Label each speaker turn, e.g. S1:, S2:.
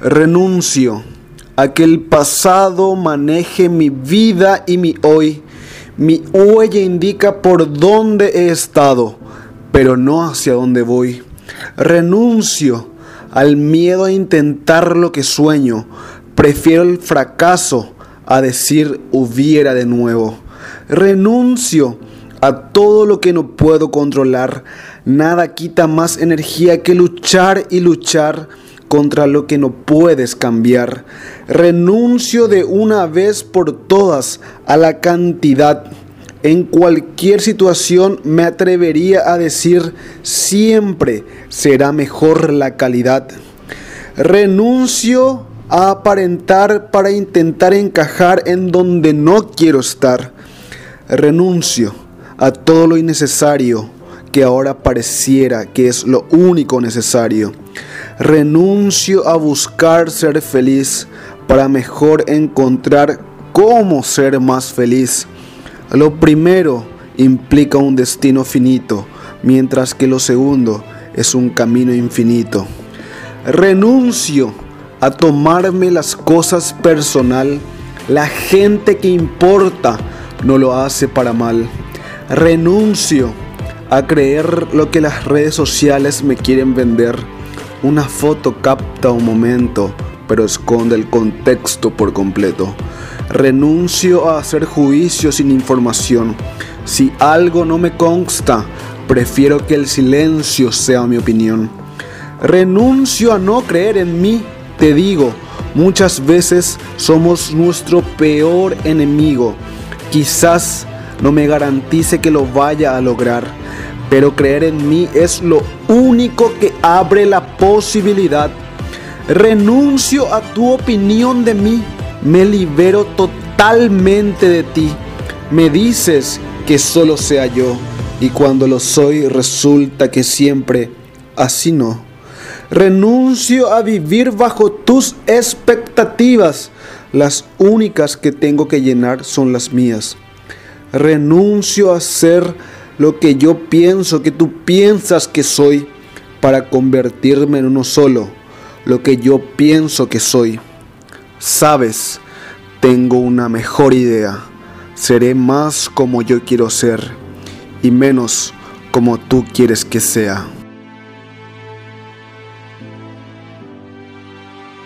S1: Renuncio a que el pasado maneje mi vida y mi hoy. Mi huella indica por dónde he estado, pero no hacia dónde voy. Renuncio al miedo a intentar lo que sueño. Prefiero el fracaso a decir hubiera de nuevo. Renuncio a todo lo que no puedo controlar. Nada quita más energía que luchar y luchar contra lo que no puedes cambiar. Renuncio de una vez por todas a la cantidad. En cualquier situación me atrevería a decir siempre será mejor la calidad. Renuncio a aparentar para intentar encajar en donde no quiero estar. Renuncio a todo lo innecesario que ahora pareciera que es lo único necesario. Renuncio a buscar ser feliz para mejor encontrar cómo ser más feliz. Lo primero implica un destino finito, mientras que lo segundo es un camino infinito. Renuncio a tomarme las cosas personal. La gente que importa no lo hace para mal. Renuncio a creer lo que las redes sociales me quieren vender. Una foto capta un momento, pero esconde el contexto por completo. Renuncio a hacer juicio sin información. Si algo no me consta, prefiero que el silencio sea mi opinión. Renuncio a no creer en mí, te digo, muchas veces somos nuestro peor enemigo. Quizás no me garantice que lo vaya a lograr, pero creer en mí es lo único que abre la posibilidad. Renuncio a tu opinión de mí, me libero totalmente de ti. Me dices que solo sea yo, y cuando lo soy resulta que siempre así no. Renuncio a vivir bajo tus expectativas. Las únicas que tengo que llenar son las mías. Renuncio a ser lo que yo pienso que tú piensas que soy para convertirme en uno solo, lo que yo pienso que soy. Sabes, tengo una mejor idea. Seré más como yo quiero ser y menos como tú quieres que sea.